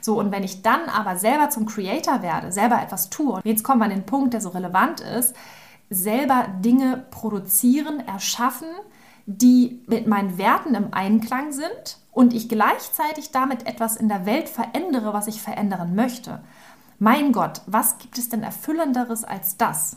So, und wenn ich dann aber selber zum Creator werde, selber etwas tue, und jetzt kommen wir an den Punkt, der so relevant ist, selber Dinge produzieren, erschaffen, die mit meinen Werten im Einklang sind und ich gleichzeitig damit etwas in der Welt verändere, was ich verändern möchte. Mein Gott, was gibt es denn erfüllenderes als das?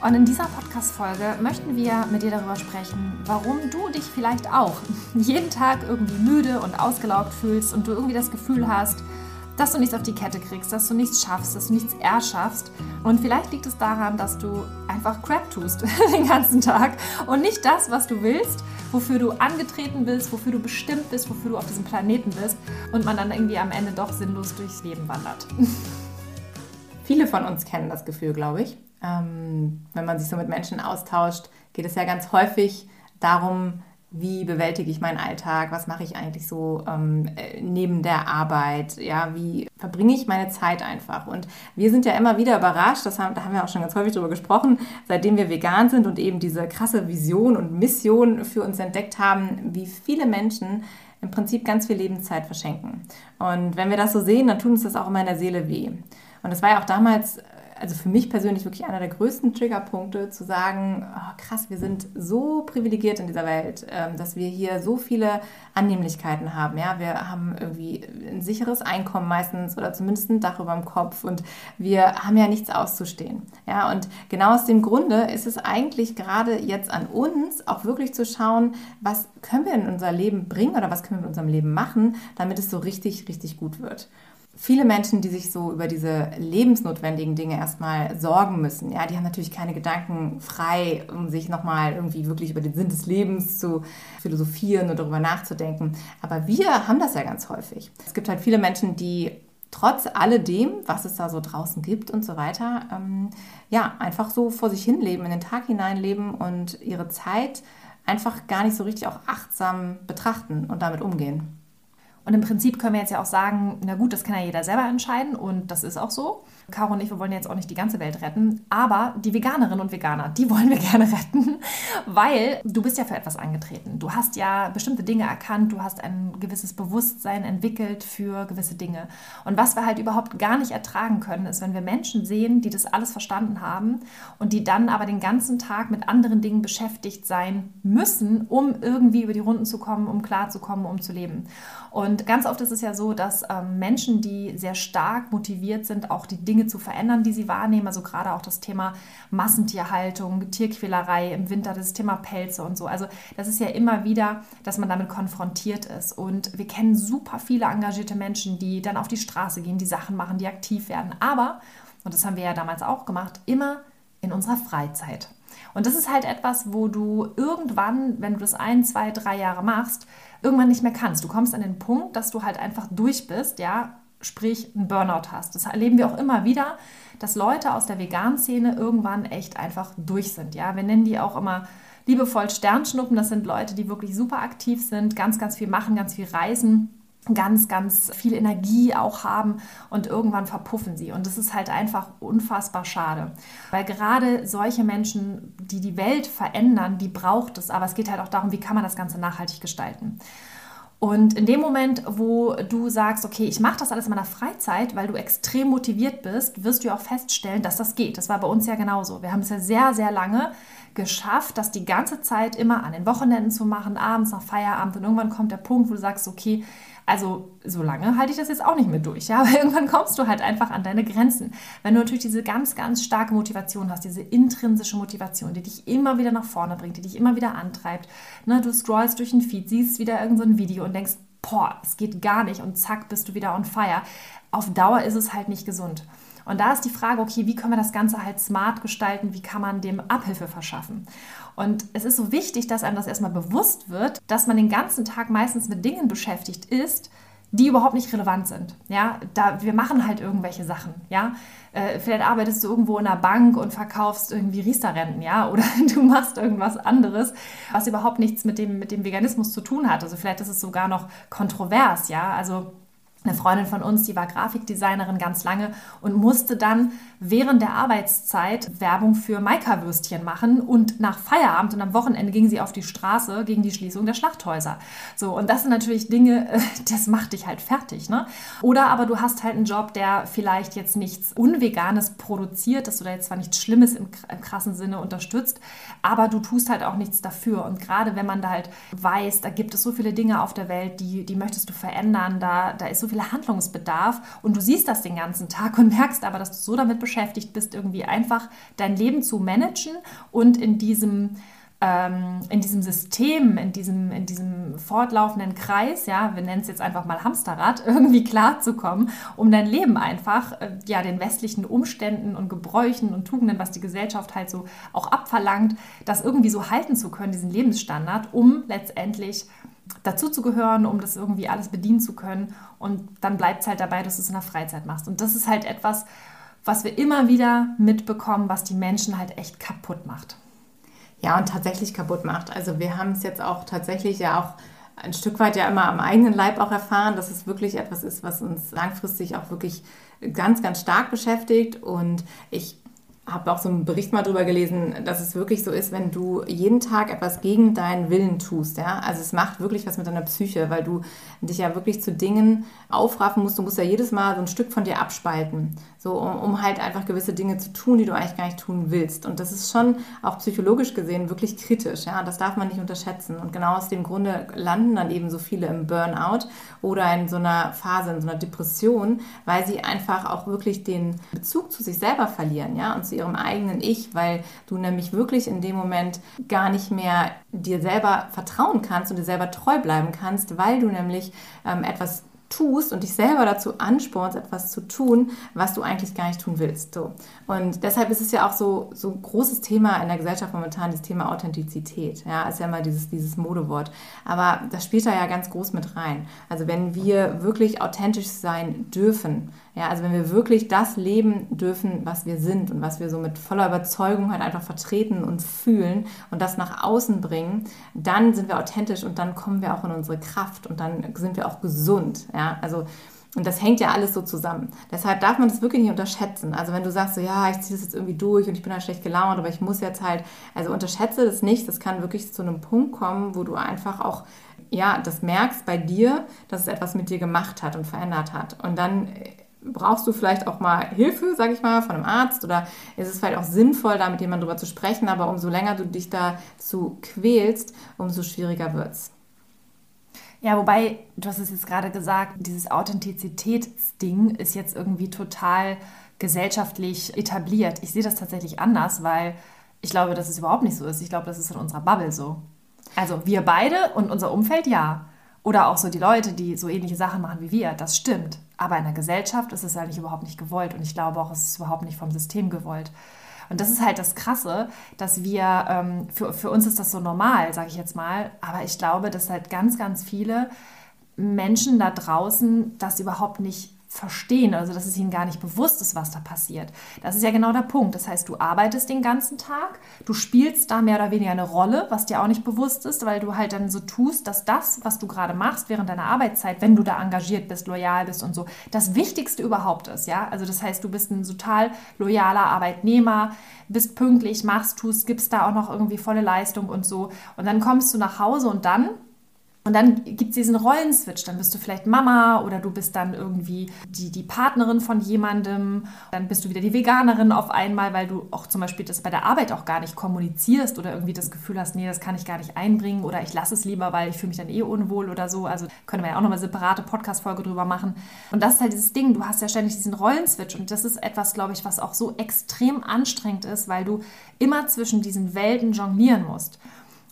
Und in dieser Podcast-Folge möchten wir mit dir darüber sprechen, warum du dich vielleicht auch jeden Tag irgendwie müde und ausgelaugt fühlst und du irgendwie das Gefühl hast, dass du nichts auf die Kette kriegst, dass du nichts schaffst, dass du nichts erschaffst. Und vielleicht liegt es daran, dass du einfach Crap tust den ganzen Tag und nicht das, was du willst, wofür du angetreten bist, wofür du bestimmt bist, wofür du auf diesem Planeten bist und man dann irgendwie am Ende doch sinnlos durchs Leben wandert. Viele von uns kennen das Gefühl, glaube ich. Ähm, wenn man sich so mit Menschen austauscht, geht es ja ganz häufig darum, wie bewältige ich meinen Alltag, was mache ich eigentlich so ähm, äh, neben der Arbeit, ja, wie verbringe ich meine Zeit einfach. Und wir sind ja immer wieder überrascht, das haben, da haben wir auch schon ganz häufig drüber gesprochen, seitdem wir vegan sind und eben diese krasse Vision und Mission für uns entdeckt haben, wie viele Menschen im Prinzip ganz viel Lebenszeit verschenken. Und wenn wir das so sehen, dann tut uns das auch in der Seele weh. Und das war ja auch damals also für mich persönlich wirklich einer der größten Triggerpunkte, zu sagen, oh, krass, wir sind so privilegiert in dieser Welt, ähm, dass wir hier so viele Annehmlichkeiten haben. Ja, wir haben irgendwie ein sicheres Einkommen meistens oder zumindest ein Dach über dem Kopf und wir haben ja nichts auszustehen. Ja, und genau aus dem Grunde ist es eigentlich gerade jetzt an uns, auch wirklich zu schauen, was können wir in unser Leben bringen oder was können wir mit unserem Leben machen, damit es so richtig, richtig gut wird viele Menschen, die sich so über diese lebensnotwendigen Dinge erstmal sorgen müssen, ja, die haben natürlich keine Gedanken frei, um sich nochmal irgendwie wirklich über den Sinn des Lebens zu philosophieren und darüber nachzudenken. Aber wir haben das ja ganz häufig. Es gibt halt viele Menschen, die trotz alledem, was es da so draußen gibt und so weiter, ähm, ja, einfach so vor sich hin leben, in den Tag hinein leben und ihre Zeit einfach gar nicht so richtig auch achtsam betrachten und damit umgehen. Und im Prinzip können wir jetzt ja auch sagen, na gut, das kann ja jeder selber entscheiden und das ist auch so. Caro und ich, wir wollen jetzt auch nicht die ganze Welt retten, aber die Veganerinnen und Veganer, die wollen wir gerne retten, weil du bist ja für etwas angetreten. Du hast ja bestimmte Dinge erkannt, du hast ein gewisses Bewusstsein entwickelt für gewisse Dinge. Und was wir halt überhaupt gar nicht ertragen können, ist, wenn wir Menschen sehen, die das alles verstanden haben und die dann aber den ganzen Tag mit anderen Dingen beschäftigt sein müssen, um irgendwie über die Runden zu kommen, um klarzukommen, um zu leben. Und ganz oft ist es ja so, dass ähm, Menschen, die sehr stark motiviert sind, auch die Dinge zu verändern, die sie wahrnehmen, also gerade auch das Thema Massentierhaltung, Tierquälerei im Winter, das Thema Pelze und so. Also das ist ja immer wieder, dass man damit konfrontiert ist. Und wir kennen super viele engagierte Menschen, die dann auf die Straße gehen, die Sachen machen, die aktiv werden. Aber, und das haben wir ja damals auch gemacht, immer in unserer Freizeit. Und das ist halt etwas, wo du irgendwann, wenn du das ein, zwei, drei Jahre machst, irgendwann nicht mehr kannst. Du kommst an den Punkt, dass du halt einfach durch bist, ja, sprich einen Burnout hast. Das erleben wir auch immer wieder, dass Leute aus der Vegan-Szene irgendwann echt einfach durch sind. Ja, wir nennen die auch immer liebevoll Sternschnuppen. Das sind Leute, die wirklich super aktiv sind, ganz, ganz viel machen, ganz viel reisen ganz, ganz viel Energie auch haben und irgendwann verpuffen sie. Und das ist halt einfach unfassbar schade. Weil gerade solche Menschen, die die Welt verändern, die braucht es. Aber es geht halt auch darum, wie kann man das Ganze nachhaltig gestalten. Und in dem Moment, wo du sagst, okay, ich mache das alles in meiner Freizeit, weil du extrem motiviert bist, wirst du auch feststellen, dass das geht. Das war bei uns ja genauso. Wir haben es ja sehr, sehr lange geschafft, das die ganze Zeit immer an den Wochenenden zu machen, abends nach Feierabend. Und irgendwann kommt der Punkt, wo du sagst, okay, also so lange halte ich das jetzt auch nicht mehr durch, ja, aber irgendwann kommst du halt einfach an deine Grenzen. Wenn du natürlich diese ganz, ganz starke Motivation hast, diese intrinsische Motivation, die dich immer wieder nach vorne bringt, die dich immer wieder antreibt, ne, du scrollst durch den Feed, siehst wieder irgendein so Video und denkst, boah, es geht gar nicht und zack, bist du wieder on fire. Auf Dauer ist es halt nicht gesund. Und da ist die Frage, okay, wie können wir das Ganze halt smart gestalten? Wie kann man dem Abhilfe verschaffen? Und es ist so wichtig, dass einem das erstmal bewusst wird, dass man den ganzen Tag meistens mit Dingen beschäftigt ist, die überhaupt nicht relevant sind. Ja, da, wir machen halt irgendwelche Sachen. Ja, äh, vielleicht arbeitest du irgendwo in einer Bank und verkaufst irgendwie Riester-Renten, ja, oder du machst irgendwas anderes, was überhaupt nichts mit dem, mit dem Veganismus zu tun hat. Also vielleicht ist es sogar noch kontrovers, ja, also eine Freundin von uns, die war Grafikdesignerin ganz lange und musste dann während der Arbeitszeit Werbung für Maika-Würstchen machen und nach Feierabend und am Wochenende ging sie auf die Straße gegen die Schließung der Schlachthäuser. So, und das sind natürlich Dinge, äh, das macht dich halt fertig, ne? Oder aber du hast halt einen Job, der vielleicht jetzt nichts Unveganes produziert, dass du da jetzt zwar nichts Schlimmes im, im krassen Sinne unterstützt, aber du tust halt auch nichts dafür. Und gerade wenn man da halt weiß, da gibt es so viele Dinge auf der Welt, die, die möchtest du verändern, da, da ist so viel Handlungsbedarf und du siehst das den ganzen Tag und merkst aber, dass du so damit beschäftigt bist, irgendwie einfach dein Leben zu managen und in diesem ähm, in diesem System, in diesem, in diesem fortlaufenden Kreis, ja, wir nennen es jetzt einfach mal Hamsterrad, irgendwie klarzukommen, um dein Leben einfach, äh, ja, den westlichen Umständen und Gebräuchen und Tugenden, was die Gesellschaft halt so auch abverlangt, das irgendwie so halten zu können, diesen Lebensstandard, um letztendlich dazu zu gehören, um das irgendwie alles bedienen zu können. Und dann bleibt es halt dabei, dass du es in der Freizeit machst. Und das ist halt etwas, was wir immer wieder mitbekommen, was die Menschen halt echt kaputt macht. Ja, und tatsächlich kaputt macht. Also wir haben es jetzt auch tatsächlich ja auch ein Stück weit ja immer am eigenen Leib auch erfahren, dass es wirklich etwas ist, was uns langfristig auch wirklich ganz, ganz stark beschäftigt. Und ich habe auch so einen Bericht mal drüber gelesen, dass es wirklich so ist, wenn du jeden Tag etwas gegen deinen Willen tust. Ja? Also es macht wirklich was mit deiner Psyche, weil du dich ja wirklich zu Dingen aufraffen musst. Du musst ja jedes Mal so ein Stück von dir abspalten, so um, um halt einfach gewisse Dinge zu tun, die du eigentlich gar nicht tun willst. Und das ist schon auch psychologisch gesehen wirklich kritisch. Ja? Das darf man nicht unterschätzen. Und genau aus dem Grunde landen dann eben so viele im Burnout oder in so einer Phase, in so einer Depression, weil sie einfach auch wirklich den Bezug zu sich selber verlieren, ja, und zu ihrem eigenen Ich, weil du nämlich wirklich in dem Moment gar nicht mehr dir selber vertrauen kannst und dir selber treu bleiben kannst, weil du nämlich ähm, etwas tust und dich selber dazu anspornst, etwas zu tun, was du eigentlich gar nicht tun willst. So. Und deshalb ist es ja auch so, so ein großes Thema in der Gesellschaft momentan, das Thema Authentizität. Ja, ist ja immer dieses, dieses Modewort. Aber das spielt da ja ganz groß mit rein. Also wenn wir wirklich authentisch sein dürfen, ja, also wenn wir wirklich das leben dürfen, was wir sind und was wir so mit voller Überzeugung halt einfach vertreten und fühlen und das nach außen bringen, dann sind wir authentisch und dann kommen wir auch in unsere Kraft und dann sind wir auch gesund. Ja, also und das hängt ja alles so zusammen. Deshalb darf man das wirklich nicht unterschätzen. Also wenn du sagst, so ja, ich ziehe das jetzt irgendwie durch und ich bin halt schlecht gelaunt, aber ich muss jetzt halt, also unterschätze das nicht. Das kann wirklich zu einem Punkt kommen, wo du einfach auch ja, das merkst bei dir, dass es etwas mit dir gemacht hat und verändert hat. Und dann brauchst du vielleicht auch mal Hilfe, sage ich mal, von einem Arzt oder ist es vielleicht auch sinnvoll, da mit jemandem drüber zu sprechen, aber umso länger du dich dazu quälst, umso schwieriger wird es. Ja, wobei, du hast es jetzt gerade gesagt, dieses Authentizitätsding ist jetzt irgendwie total gesellschaftlich etabliert. Ich sehe das tatsächlich anders, weil ich glaube, dass es überhaupt nicht so ist. Ich glaube, das ist in unserer Bubble so. Also wir beide und unser Umfeld ja. Oder auch so die Leute, die so ähnliche Sachen machen wie wir. Das stimmt. Aber in der Gesellschaft ist es eigentlich überhaupt nicht gewollt. Und ich glaube auch, es ist überhaupt nicht vom System gewollt. Und das ist halt das Krasse, dass wir, ähm, für, für uns ist das so normal, sage ich jetzt mal, aber ich glaube, dass halt ganz, ganz viele Menschen da draußen das überhaupt nicht verstehen, also dass es ihnen gar nicht bewusst ist, was da passiert. Das ist ja genau der Punkt. Das heißt, du arbeitest den ganzen Tag, du spielst da mehr oder weniger eine Rolle, was dir auch nicht bewusst ist, weil du halt dann so tust, dass das, was du gerade machst während deiner Arbeitszeit, wenn du da engagiert bist, loyal bist und so, das Wichtigste überhaupt ist, ja? Also das heißt, du bist ein total loyaler Arbeitnehmer, bist pünktlich, machst, tust, gibst da auch noch irgendwie volle Leistung und so. Und dann kommst du nach Hause und dann und dann gibt es diesen Rollenswitch. Dann bist du vielleicht Mama oder du bist dann irgendwie die, die Partnerin von jemandem. Dann bist du wieder die Veganerin auf einmal, weil du auch zum Beispiel das bei der Arbeit auch gar nicht kommunizierst oder irgendwie das Gefühl hast, nee, das kann ich gar nicht einbringen oder ich lasse es lieber, weil ich fühle mich dann eh unwohl oder so. Also können wir ja auch nochmal separate Podcast-Folge drüber machen. Und das ist halt dieses Ding, du hast ja ständig diesen Rollenswitch und das ist etwas, glaube ich, was auch so extrem anstrengend ist, weil du immer zwischen diesen Welten jonglieren musst.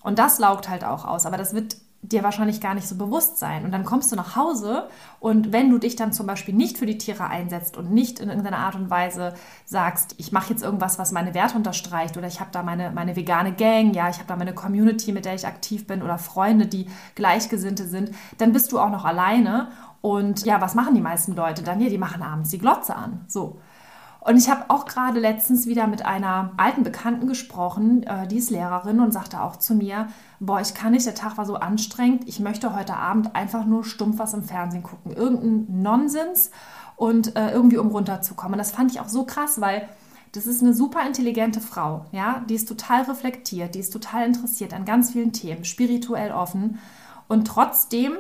Und das laugt halt auch aus. Aber das wird dir wahrscheinlich gar nicht so bewusst sein. Und dann kommst du nach Hause und wenn du dich dann zum Beispiel nicht für die Tiere einsetzt und nicht in irgendeiner Art und Weise sagst, ich mache jetzt irgendwas, was meine Werte unterstreicht oder ich habe da meine, meine vegane Gang, ja, ich habe da meine Community, mit der ich aktiv bin oder Freunde, die Gleichgesinnte sind, dann bist du auch noch alleine. Und ja, was machen die meisten Leute dann? Ja, die machen abends die Glotze an. So. Und ich habe auch gerade letztens wieder mit einer alten Bekannten gesprochen, äh, die ist Lehrerin und sagte auch zu mir, boah, ich kann nicht, der Tag war so anstrengend, ich möchte heute Abend einfach nur stumpf was im Fernsehen gucken, irgendein Nonsens und äh, irgendwie um runterzukommen. Und das fand ich auch so krass, weil das ist eine super intelligente Frau, ja, die ist total reflektiert, die ist total interessiert an ganz vielen Themen, spirituell offen. Und trotzdem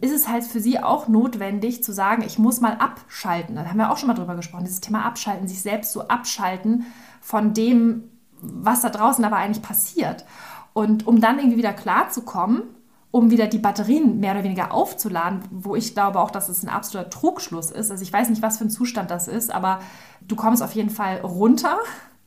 ist es halt für sie auch notwendig zu sagen, ich muss mal abschalten. Da haben wir auch schon mal drüber gesprochen, dieses Thema abschalten, sich selbst so abschalten von dem, was da draußen aber eigentlich passiert. Und um dann irgendwie wieder klarzukommen, um wieder die Batterien mehr oder weniger aufzuladen, wo ich glaube auch, dass es ein absoluter Trugschluss ist. Also ich weiß nicht, was für ein Zustand das ist, aber du kommst auf jeden Fall runter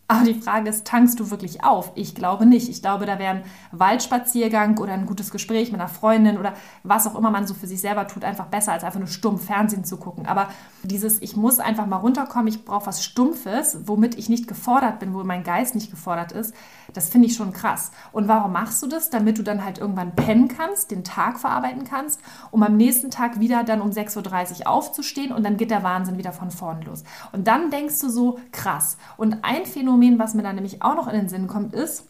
aber die Frage ist, tankst du wirklich auf? Ich glaube nicht. Ich glaube, da wäre ein Waldspaziergang oder ein gutes Gespräch mit einer Freundin oder was auch immer man so für sich selber tut, einfach besser, als einfach nur stumpf Fernsehen zu gucken. Aber dieses, ich muss einfach mal runterkommen, ich brauche was Stumpfes, womit ich nicht gefordert bin, wo mein Geist nicht gefordert ist, das finde ich schon krass. Und warum machst du das? Damit du dann halt irgendwann pennen kannst, den Tag verarbeiten kannst, um am nächsten Tag wieder dann um 6.30 Uhr aufzustehen und dann geht der Wahnsinn wieder von vorn los. Und dann denkst du so, krass. Und ein Phänomen, Phänomen, was mir dann nämlich auch noch in den Sinn kommt, ist,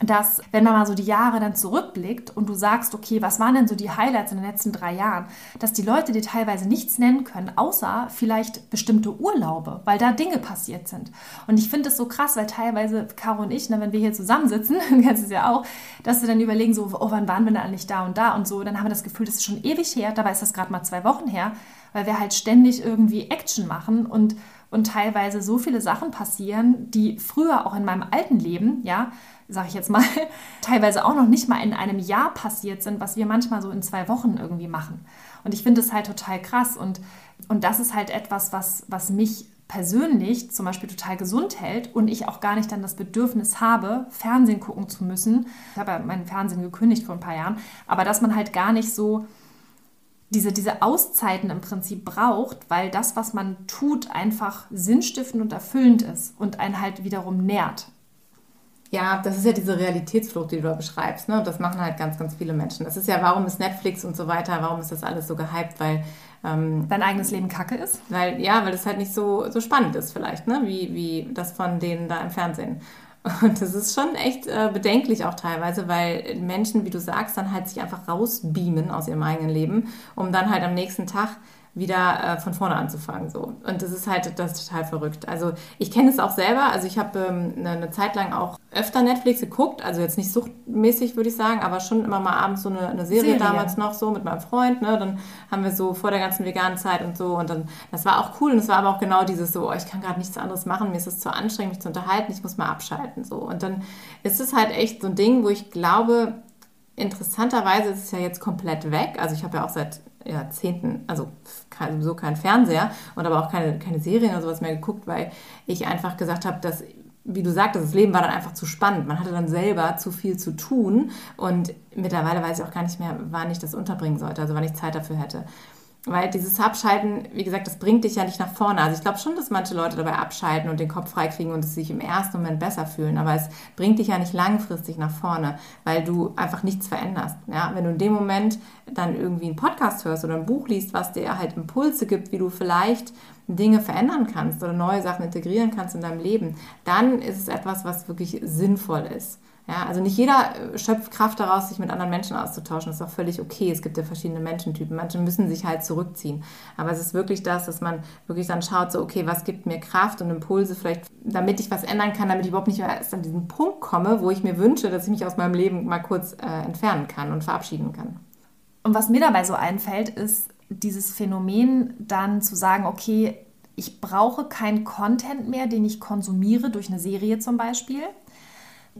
dass wenn man mal so die Jahre dann zurückblickt und du sagst, okay, was waren denn so die Highlights in den letzten drei Jahren, dass die Leute dir teilweise nichts nennen können, außer vielleicht bestimmte Urlaube, weil da Dinge passiert sind. Und ich finde es so krass, weil teilweise Caro und ich, ne, wenn wir hier zusammensitzen, du kennst es ja auch, dass wir dann überlegen, so, oh, wann waren wir denn eigentlich da und da und so, dann haben wir das Gefühl, das ist schon ewig her, dabei ist das gerade mal zwei Wochen her, weil wir halt ständig irgendwie Action machen und und teilweise so viele Sachen passieren, die früher auch in meinem alten Leben, ja, sage ich jetzt mal, teilweise auch noch nicht mal in einem Jahr passiert sind, was wir manchmal so in zwei Wochen irgendwie machen. Und ich finde es halt total krass und, und das ist halt etwas, was, was mich persönlich zum Beispiel total gesund hält und ich auch gar nicht dann das Bedürfnis habe, Fernsehen gucken zu müssen. Ich habe ja meinen Fernsehen gekündigt vor ein paar Jahren, aber dass man halt gar nicht so diese, diese Auszeiten im Prinzip braucht, weil das, was man tut, einfach sinnstiftend und erfüllend ist und einen halt wiederum nährt. Ja, das ist ja diese Realitätsflucht, die du da beschreibst. Ne? Und das machen halt ganz, ganz viele Menschen. Das ist ja, warum ist Netflix und so weiter, warum ist das alles so gehypt? Weil ähm, dein eigenes Leben kacke ist? Weil, ja, weil das halt nicht so, so spannend ist vielleicht, ne? wie, wie das von denen da im Fernsehen. Und das ist schon echt äh, bedenklich auch teilweise, weil Menschen, wie du sagst, dann halt sich einfach rausbeamen aus ihrem eigenen Leben, um dann halt am nächsten Tag wieder äh, von vorne anzufangen. So. Und das ist halt das ist total verrückt. Also ich kenne es auch selber. Also ich habe ähm, eine, eine, Zeit lang auch öfter Netflix geguckt. Also jetzt nicht suchtmäßig, würde ich sagen, aber schon immer mal abends so eine, eine Serie, Serie, damals noch so mit meinem Freund. Ne? Dann haben wir so vor der ganzen veganen Zeit und so. Und dann, das war auch cool. Und es war aber auch genau dieses so, oh, ich kann gerade nichts anderes machen. Mir ist es zu anstrengend, mich zu unterhalten. Ich muss mal abschalten. So. Und dann ist es halt echt so ein Ding, wo ich glaube, interessanterweise ist es ja jetzt komplett weg. Also ich habe ja auch seit Jahrzehnten, also sowieso kein Fernseher und aber auch keine, keine Serien oder sowas mehr geguckt, weil ich einfach gesagt habe, dass, wie du sagtest, das Leben war dann einfach zu spannend. Man hatte dann selber zu viel zu tun und mittlerweile weiß ich auch gar nicht mehr, wann ich das unterbringen sollte, also wann ich Zeit dafür hätte. Weil dieses Abschalten, wie gesagt, das bringt dich ja nicht nach vorne. Also ich glaube schon, dass manche Leute dabei abschalten und den Kopf freikriegen und es sich im ersten Moment besser fühlen. Aber es bringt dich ja nicht langfristig nach vorne, weil du einfach nichts veränderst. Ja? Wenn du in dem Moment dann irgendwie einen Podcast hörst oder ein Buch liest, was dir halt Impulse gibt, wie du vielleicht Dinge verändern kannst oder neue Sachen integrieren kannst in deinem Leben, dann ist es etwas, was wirklich sinnvoll ist. Ja, also nicht jeder äh, schöpft Kraft daraus, sich mit anderen Menschen auszutauschen. Das ist auch völlig okay. Es gibt ja verschiedene Menschentypen. Manche müssen sich halt zurückziehen. Aber es ist wirklich das, dass man wirklich dann schaut, so, okay, was gibt mir Kraft und Impulse vielleicht, damit ich was ändern kann, damit ich überhaupt nicht erst an diesen Punkt komme, wo ich mir wünsche, dass ich mich aus meinem Leben mal kurz äh, entfernen kann und verabschieden kann. Und was mir dabei so einfällt, ist dieses Phänomen dann zu sagen, okay, ich brauche keinen Content mehr, den ich konsumiere durch eine Serie zum Beispiel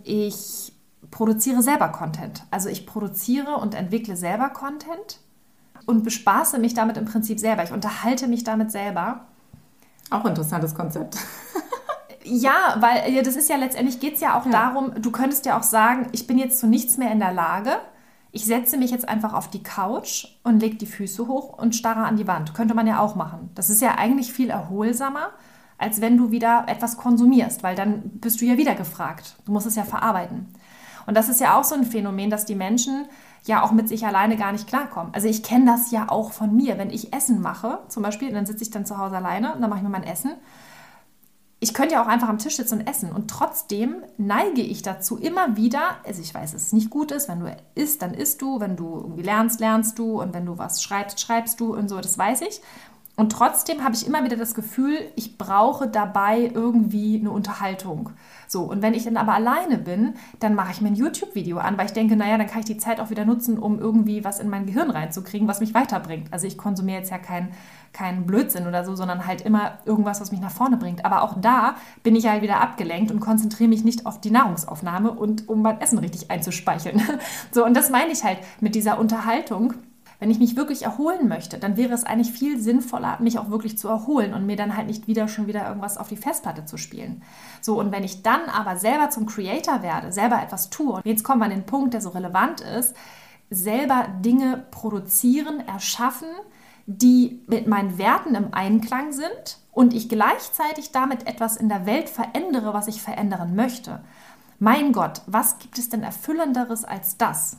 ich produziere selber Content. Also ich produziere und entwickle selber Content und bespaße mich damit im Prinzip selber. Ich unterhalte mich damit selber. Auch interessantes Konzept. ja, weil das ist ja letztendlich geht es ja auch ja. darum, du könntest ja auch sagen, ich bin jetzt zu nichts mehr in der Lage. ich setze mich jetzt einfach auf die Couch und lege die Füße hoch und starre an die Wand. Könnte man ja auch machen. Das ist ja eigentlich viel erholsamer, als wenn du wieder etwas konsumierst, weil dann bist du ja wieder gefragt. Du musst es ja verarbeiten. Und das ist ja auch so ein Phänomen, dass die Menschen ja auch mit sich alleine gar nicht klarkommen. Also ich kenne das ja auch von mir. Wenn ich Essen mache, zum Beispiel, dann sitze ich dann zu Hause alleine und dann mache ich mir mein Essen ich könnte ja auch einfach am Tisch sitzen und essen. Und trotzdem neige ich dazu immer wieder, also ich weiß, dass es nicht gut ist, wenn du isst, dann isst du, wenn du irgendwie lernst, lernst du und wenn du was schreibst, schreibst du und so, das weiß ich. Und trotzdem habe ich immer wieder das Gefühl, ich brauche dabei irgendwie eine Unterhaltung. So, und wenn ich dann aber alleine bin, dann mache ich mir ein YouTube-Video an, weil ich denke, naja, dann kann ich die Zeit auch wieder nutzen, um irgendwie was in mein Gehirn reinzukriegen, was mich weiterbringt. Also ich konsumiere jetzt ja kein kein Blödsinn oder so, sondern halt immer irgendwas, was mich nach vorne bringt. Aber auch da bin ich halt wieder abgelenkt und konzentriere mich nicht auf die Nahrungsaufnahme und um mein Essen richtig einzuspeicheln. So, und das meine ich halt mit dieser Unterhaltung. Wenn ich mich wirklich erholen möchte, dann wäre es eigentlich viel sinnvoller, mich auch wirklich zu erholen und mir dann halt nicht wieder schon wieder irgendwas auf die Festplatte zu spielen. So, und wenn ich dann aber selber zum Creator werde, selber etwas tue, und jetzt kommen wir an den Punkt, der so relevant ist, selber Dinge produzieren, erschaffen, die mit meinen Werten im Einklang sind und ich gleichzeitig damit etwas in der Welt verändere, was ich verändern möchte. Mein Gott, was gibt es denn erfüllenderes als das?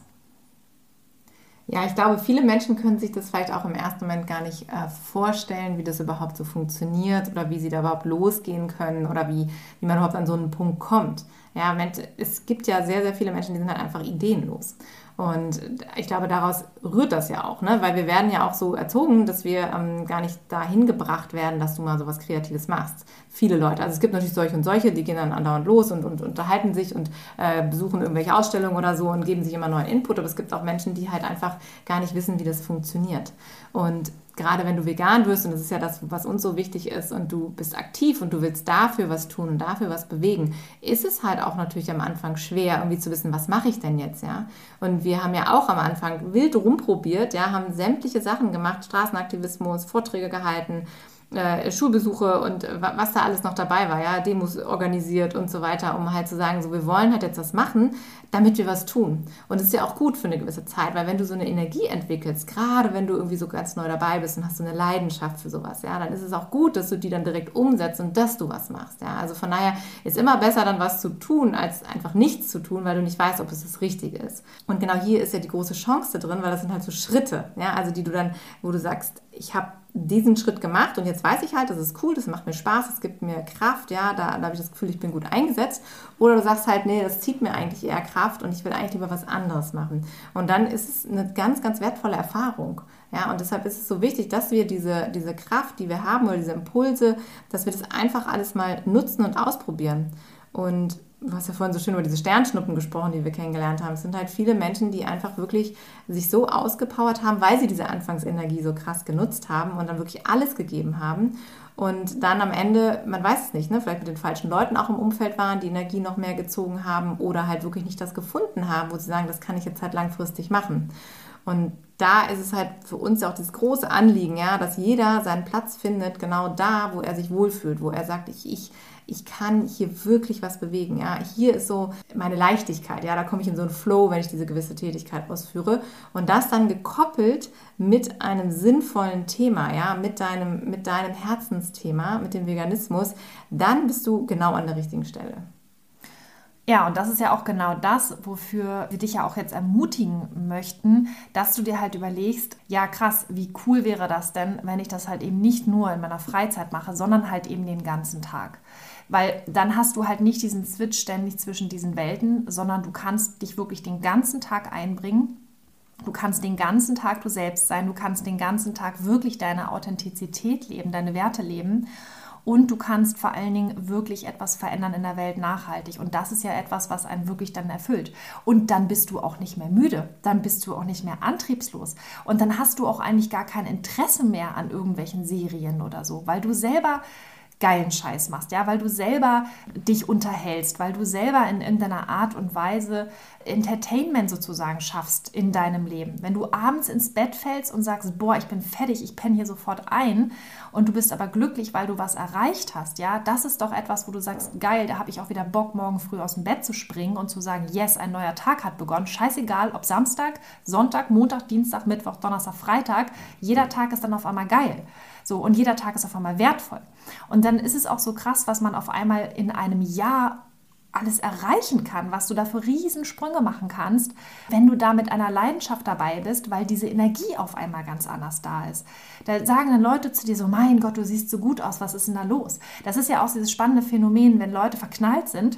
Ja, ich glaube, viele Menschen können sich das vielleicht auch im ersten Moment gar nicht äh, vorstellen, wie das überhaupt so funktioniert oder wie sie da überhaupt losgehen können oder wie, wie man überhaupt an so einen Punkt kommt. Ja, es gibt ja sehr, sehr viele Menschen, die sind halt einfach ideenlos. Und ich glaube, daraus rührt das ja auch, ne? weil wir werden ja auch so erzogen, dass wir ähm, gar nicht dahin gebracht werden, dass du mal so was Kreatives machst. Viele Leute. Also es gibt natürlich solche und solche, die gehen dann andauernd los und, und unterhalten sich und äh, besuchen irgendwelche Ausstellungen oder so und geben sich immer neuen Input. Aber es gibt auch Menschen, die halt einfach gar nicht wissen, wie das funktioniert. Und gerade wenn du vegan wirst, und das ist ja das, was uns so wichtig ist, und du bist aktiv und du willst dafür was tun und dafür was bewegen, ist es halt auch natürlich am Anfang schwer, irgendwie zu wissen, was mache ich denn jetzt, ja? Und wir haben ja auch am Anfang wild rumprobiert, ja, haben sämtliche Sachen gemacht, Straßenaktivismus, Vorträge gehalten, äh, Schulbesuche und was da alles noch dabei war, ja, Demos organisiert und so weiter, um halt zu sagen, so wir wollen halt jetzt was machen, damit wir was tun. Und es ist ja auch gut für eine gewisse Zeit, weil wenn du so eine Energie entwickelst, gerade wenn du irgendwie so ganz neu dabei bist und hast so eine Leidenschaft für sowas, ja, dann ist es auch gut, dass du die dann direkt umsetzt und dass du was machst, ja. Also von daher ist immer besser dann was zu tun, als einfach nichts zu tun, weil du nicht weißt, ob es das Richtige ist. Und genau hier ist ja die große Chance drin, weil das sind halt so Schritte, ja, also die du dann, wo du sagst, ich habe diesen Schritt gemacht und jetzt weiß ich halt, das ist cool, das macht mir Spaß, es gibt mir Kraft, ja, da, da habe ich das Gefühl, ich bin gut eingesetzt. Oder du sagst halt, nee, das zieht mir eigentlich eher Kraft und ich will eigentlich lieber was anderes machen. Und dann ist es eine ganz, ganz wertvolle Erfahrung. Ja, und deshalb ist es so wichtig, dass wir diese, diese Kraft, die wir haben oder diese Impulse, dass wir das einfach alles mal nutzen und ausprobieren. Und du hast ja vorhin so schön über diese Sternschnuppen gesprochen, die wir kennengelernt haben. Es sind halt viele Menschen, die einfach wirklich sich so ausgepowert haben, weil sie diese Anfangsenergie so krass genutzt haben und dann wirklich alles gegeben haben. Und dann am Ende, man weiß es nicht, ne, vielleicht mit den falschen Leuten auch im Umfeld waren, die Energie noch mehr gezogen haben oder halt wirklich nicht das gefunden haben, wo sie sagen, das kann ich jetzt halt langfristig machen. Und da ist es halt für uns auch das große Anliegen, ja, dass jeder seinen Platz findet, genau da, wo er sich wohlfühlt, wo er sagt, ich, ich ich kann hier wirklich was bewegen. Ja, hier ist so meine Leichtigkeit. Ja, da komme ich in so einen Flow, wenn ich diese gewisse Tätigkeit ausführe. Und das dann gekoppelt mit einem sinnvollen Thema, ja, mit deinem, mit deinem Herzensthema, mit dem Veganismus, dann bist du genau an der richtigen Stelle. Ja, und das ist ja auch genau das, wofür wir dich ja auch jetzt ermutigen möchten, dass du dir halt überlegst, ja krass, wie cool wäre das denn, wenn ich das halt eben nicht nur in meiner Freizeit mache, sondern halt eben den ganzen Tag. Weil dann hast du halt nicht diesen Switch ständig zwischen diesen Welten, sondern du kannst dich wirklich den ganzen Tag einbringen. Du kannst den ganzen Tag du selbst sein. Du kannst den ganzen Tag wirklich deine Authentizität leben, deine Werte leben. Und du kannst vor allen Dingen wirklich etwas verändern in der Welt nachhaltig. Und das ist ja etwas, was einen wirklich dann erfüllt. Und dann bist du auch nicht mehr müde. Dann bist du auch nicht mehr antriebslos. Und dann hast du auch eigentlich gar kein Interesse mehr an irgendwelchen Serien oder so, weil du selber geilen Scheiß machst, ja, weil du selber dich unterhältst, weil du selber in irgendeiner Art und Weise Entertainment sozusagen schaffst in deinem Leben. Wenn du abends ins Bett fällst und sagst, boah, ich bin fertig, ich penne hier sofort ein und du bist aber glücklich, weil du was erreicht hast, ja, das ist doch etwas, wo du sagst, geil, da habe ich auch wieder Bock, morgen früh aus dem Bett zu springen und zu sagen, yes, ein neuer Tag hat begonnen. Scheißegal, ob Samstag, Sonntag, Montag, Dienstag, Mittwoch, Donnerstag, Freitag, jeder Tag ist dann auf einmal geil. So, und jeder Tag ist auf einmal wertvoll. Und dann ist es auch so krass, was man auf einmal in einem Jahr alles erreichen kann, was du da für Riesensprünge machen kannst, wenn du da mit einer Leidenschaft dabei bist, weil diese Energie auf einmal ganz anders da ist. Da sagen dann Leute zu dir so, mein Gott, du siehst so gut aus, was ist denn da los? Das ist ja auch dieses spannende Phänomen, wenn Leute verknallt sind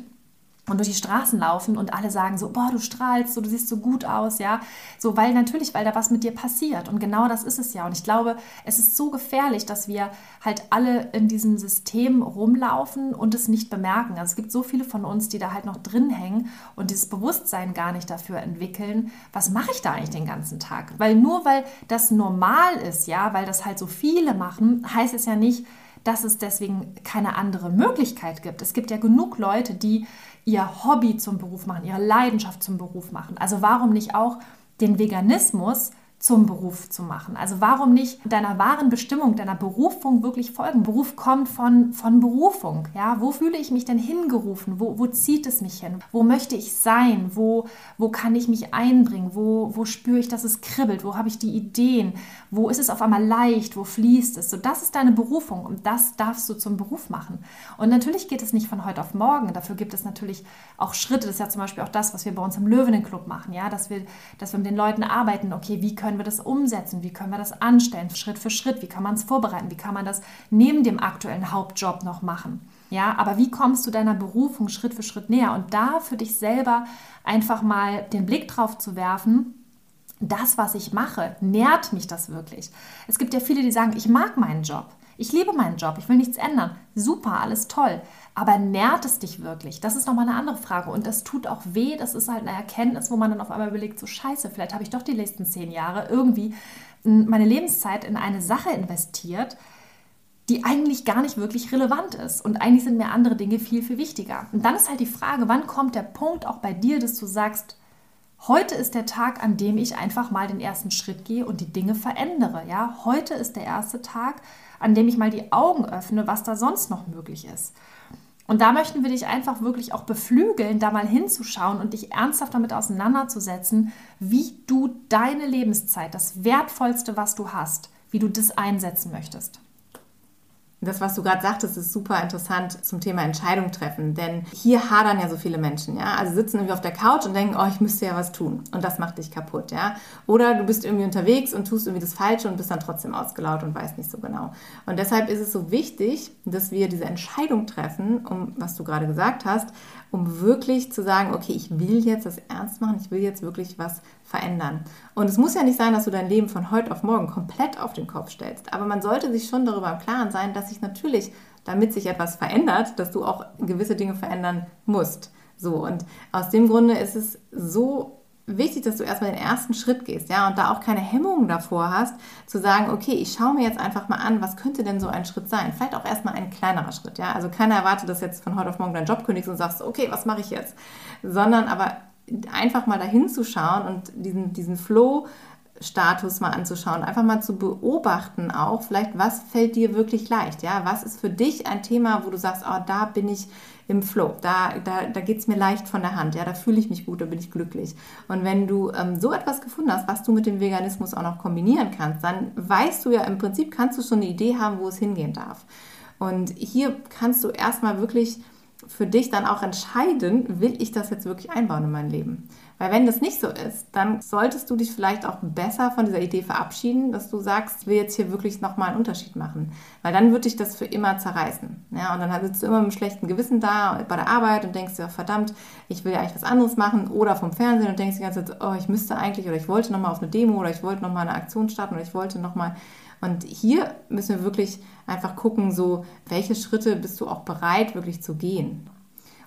und durch die Straßen laufen und alle sagen so, boah, du strahlst, so, du siehst so gut aus, ja. So, weil natürlich, weil da was mit dir passiert. Und genau das ist es ja. Und ich glaube, es ist so gefährlich, dass wir halt alle in diesem System rumlaufen und es nicht bemerken. Also es gibt so viele von uns, die da halt noch drin hängen und dieses Bewusstsein gar nicht dafür entwickeln, was mache ich da eigentlich den ganzen Tag? Weil nur weil das normal ist, ja, weil das halt so viele machen, heißt es ja nicht, dass es deswegen keine andere Möglichkeit gibt. Es gibt ja genug Leute, die ihr Hobby zum Beruf machen, ihre Leidenschaft zum Beruf machen. Also warum nicht auch den Veganismus zum Beruf zu machen. Also warum nicht deiner wahren Bestimmung, deiner Berufung wirklich folgen? Beruf kommt von, von Berufung. Ja? Wo fühle ich mich denn hingerufen? Wo, wo zieht es mich hin? Wo möchte ich sein? Wo, wo kann ich mich einbringen? Wo, wo spüre ich, dass es kribbelt? Wo habe ich die Ideen? Wo ist es auf einmal leicht? Wo fließt es? So, das ist deine Berufung und das darfst du zum Beruf machen. Und natürlich geht es nicht von heute auf morgen. Dafür gibt es natürlich auch Schritte. Das ist ja zum Beispiel auch das, was wir bei uns im Löwenenclub machen. Ja? Dass, wir, dass wir mit den Leuten arbeiten. Okay, wie können können wir das umsetzen? Wie können wir das anstellen, Schritt für Schritt? Wie kann man es vorbereiten? Wie kann man das neben dem aktuellen Hauptjob noch machen? Ja, aber wie kommst du deiner Berufung Schritt für Schritt näher? Und da für dich selber einfach mal den Blick drauf zu werfen, das, was ich mache, nährt mich das wirklich? Es gibt ja viele, die sagen, ich mag meinen Job. Ich liebe meinen Job, ich will nichts ändern. Super, alles toll. Aber nährt es dich wirklich? Das ist nochmal eine andere Frage. Und das tut auch weh. Das ist halt eine Erkenntnis, wo man dann auf einmal überlegt, so scheiße, vielleicht habe ich doch die nächsten zehn Jahre irgendwie meine Lebenszeit in eine Sache investiert, die eigentlich gar nicht wirklich relevant ist. Und eigentlich sind mir andere Dinge viel, viel wichtiger. Und dann ist halt die Frage, wann kommt der Punkt auch bei dir, dass du sagst, Heute ist der Tag, an dem ich einfach mal den ersten Schritt gehe und die Dinge verändere. Ja, heute ist der erste Tag, an dem ich mal die Augen öffne, was da sonst noch möglich ist. Und da möchten wir dich einfach wirklich auch beflügeln, da mal hinzuschauen und dich ernsthaft damit auseinanderzusetzen, wie du deine Lebenszeit, das Wertvollste, was du hast, wie du das einsetzen möchtest. Das, was du gerade sagtest, ist super interessant zum Thema Entscheidung treffen, denn hier hadern ja so viele Menschen, ja. Also sitzen irgendwie auf der Couch und denken, oh, ich müsste ja was tun und das macht dich kaputt, ja. Oder du bist irgendwie unterwegs und tust irgendwie das Falsche und bist dann trotzdem ausgelaugt und weißt nicht so genau. Und deshalb ist es so wichtig, dass wir diese Entscheidung treffen, um was du gerade gesagt hast, um wirklich zu sagen, okay, ich will jetzt das ernst machen, ich will jetzt wirklich was verändern. Und es muss ja nicht sein, dass du dein Leben von heute auf morgen komplett auf den Kopf stellst, aber man sollte sich schon darüber im Klaren sein, dass sich natürlich, damit sich etwas verändert, dass du auch gewisse Dinge verändern musst. So, und aus dem Grunde ist es so wichtig, dass du erstmal den ersten Schritt gehst, ja, und da auch keine Hemmungen davor hast, zu sagen, okay, ich schaue mir jetzt einfach mal an, was könnte denn so ein Schritt sein? Vielleicht auch erstmal ein kleinerer Schritt, ja. Also keiner erwartet, dass jetzt von heute auf morgen deinen Job kündigst und sagst, okay, was mache ich jetzt? Sondern aber einfach mal dahin zu schauen und diesen, diesen Flow Status mal anzuschauen, einfach mal zu beobachten auch, vielleicht was fällt dir wirklich leicht, ja, was ist für dich ein Thema, wo du sagst, oh, da bin ich im Flow, da, da, da geht es mir leicht von der Hand, ja, da fühle ich mich gut, da bin ich glücklich. Und wenn du ähm, so etwas gefunden hast, was du mit dem Veganismus auch noch kombinieren kannst, dann weißt du ja im Prinzip, kannst du schon eine Idee haben, wo es hingehen darf. Und hier kannst du erstmal wirklich für dich dann auch entscheiden, will ich das jetzt wirklich einbauen in mein Leben? Weil wenn das nicht so ist, dann solltest du dich vielleicht auch besser von dieser Idee verabschieden, dass du sagst, ich will jetzt hier wirklich nochmal einen Unterschied machen. Weil dann wird dich das für immer zerreißen. Ja, und dann sitzt du immer mit einem schlechten Gewissen da bei der Arbeit und denkst dir, verdammt, ich will ja eigentlich was anderes machen. Oder vom Fernsehen und denkst die ganze Zeit, oh, ich müsste eigentlich oder ich wollte nochmal auf eine Demo oder ich wollte nochmal eine Aktion starten oder ich wollte nochmal und hier müssen wir wirklich einfach gucken, so welche Schritte bist du auch bereit, wirklich zu gehen.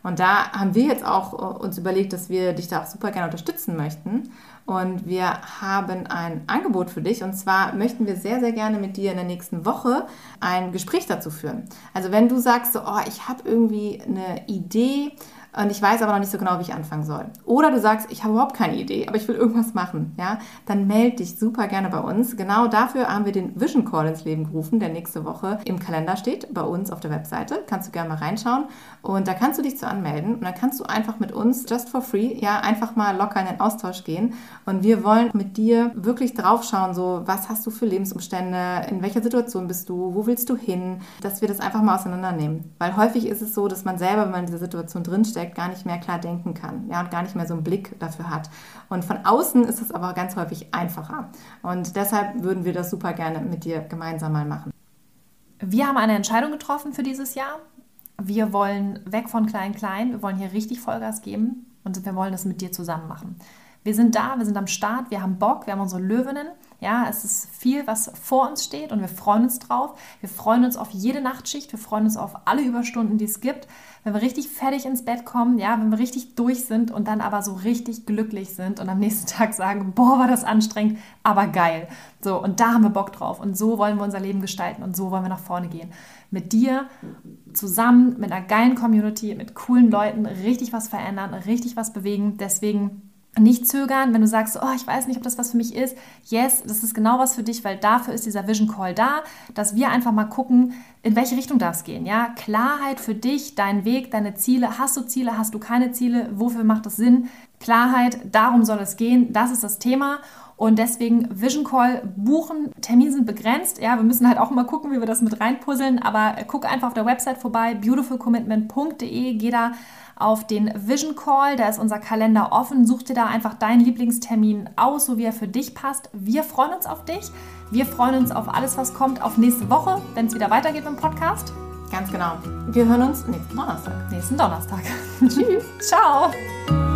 Und da haben wir jetzt auch äh, uns überlegt, dass wir dich da auch super gerne unterstützen möchten. Und wir haben ein Angebot für dich. Und zwar möchten wir sehr, sehr gerne mit dir in der nächsten Woche ein Gespräch dazu führen. Also wenn du sagst, so, oh, ich habe irgendwie eine Idee, und ich weiß aber noch nicht so genau, wie ich anfangen soll. Oder du sagst, ich habe überhaupt keine Idee, aber ich will irgendwas machen, ja, dann melde dich super gerne bei uns. Genau dafür haben wir den Vision Call ins Leben gerufen, der nächste Woche im Kalender steht, bei uns auf der Webseite. Kannst du gerne mal reinschauen und da kannst du dich zu anmelden und dann kannst du einfach mit uns just for free, ja, einfach mal locker in den Austausch gehen und wir wollen mit dir wirklich draufschauen, so, was hast du für Lebensumstände, in welcher Situation bist du, wo willst du hin, dass wir das einfach mal auseinandernehmen. Weil häufig ist es so, dass man selber, wenn man in dieser Situation drinsteckt, steckt, gar nicht mehr klar denken kann ja, und gar nicht mehr so einen Blick dafür hat. Und von außen ist es aber ganz häufig einfacher. Und deshalb würden wir das super gerne mit dir gemeinsam mal machen. Wir haben eine Entscheidung getroffen für dieses Jahr. Wir wollen weg von klein klein, wir wollen hier richtig Vollgas geben und wir wollen das mit dir zusammen machen. Wir sind da, wir sind am Start, wir haben Bock, wir haben unsere Löwinnen. Ja, es ist viel, was vor uns steht und wir freuen uns drauf. Wir freuen uns auf jede Nachtschicht, wir freuen uns auf alle Überstunden, die es gibt. Wenn wir richtig fertig ins Bett kommen, ja, wenn wir richtig durch sind und dann aber so richtig glücklich sind und am nächsten Tag sagen, boah, war das anstrengend, aber geil. So, und da haben wir Bock drauf und so wollen wir unser Leben gestalten und so wollen wir nach vorne gehen. Mit dir zusammen, mit einer geilen Community, mit coolen Leuten richtig was verändern, richtig was bewegen. Deswegen nicht zögern, wenn du sagst, oh, ich weiß nicht, ob das was für mich ist. Yes, das ist genau was für dich, weil dafür ist dieser Vision Call da, dass wir einfach mal gucken, in welche Richtung darf es gehen. Ja, Klarheit für dich, deinen Weg, deine Ziele. Hast du Ziele, hast du keine Ziele? Wofür macht es Sinn? Klarheit, darum soll es gehen. Das ist das Thema. Und deswegen Vision Call buchen. Termine sind begrenzt. Ja, wir müssen halt auch mal gucken, wie wir das mit reinpuzzeln. Aber guck einfach auf der Website vorbei, beautifulcommitment.de. Geh da auf den Vision Call. Da ist unser Kalender offen. Such dir da einfach deinen Lieblingstermin aus, so wie er für dich passt. Wir freuen uns auf dich. Wir freuen uns auf alles, was kommt, auf nächste Woche, wenn es wieder weitergeht im Podcast. Ganz genau. Wir hören uns nächsten Donnerstag. Nächsten Donnerstag. Tschüss. Ciao.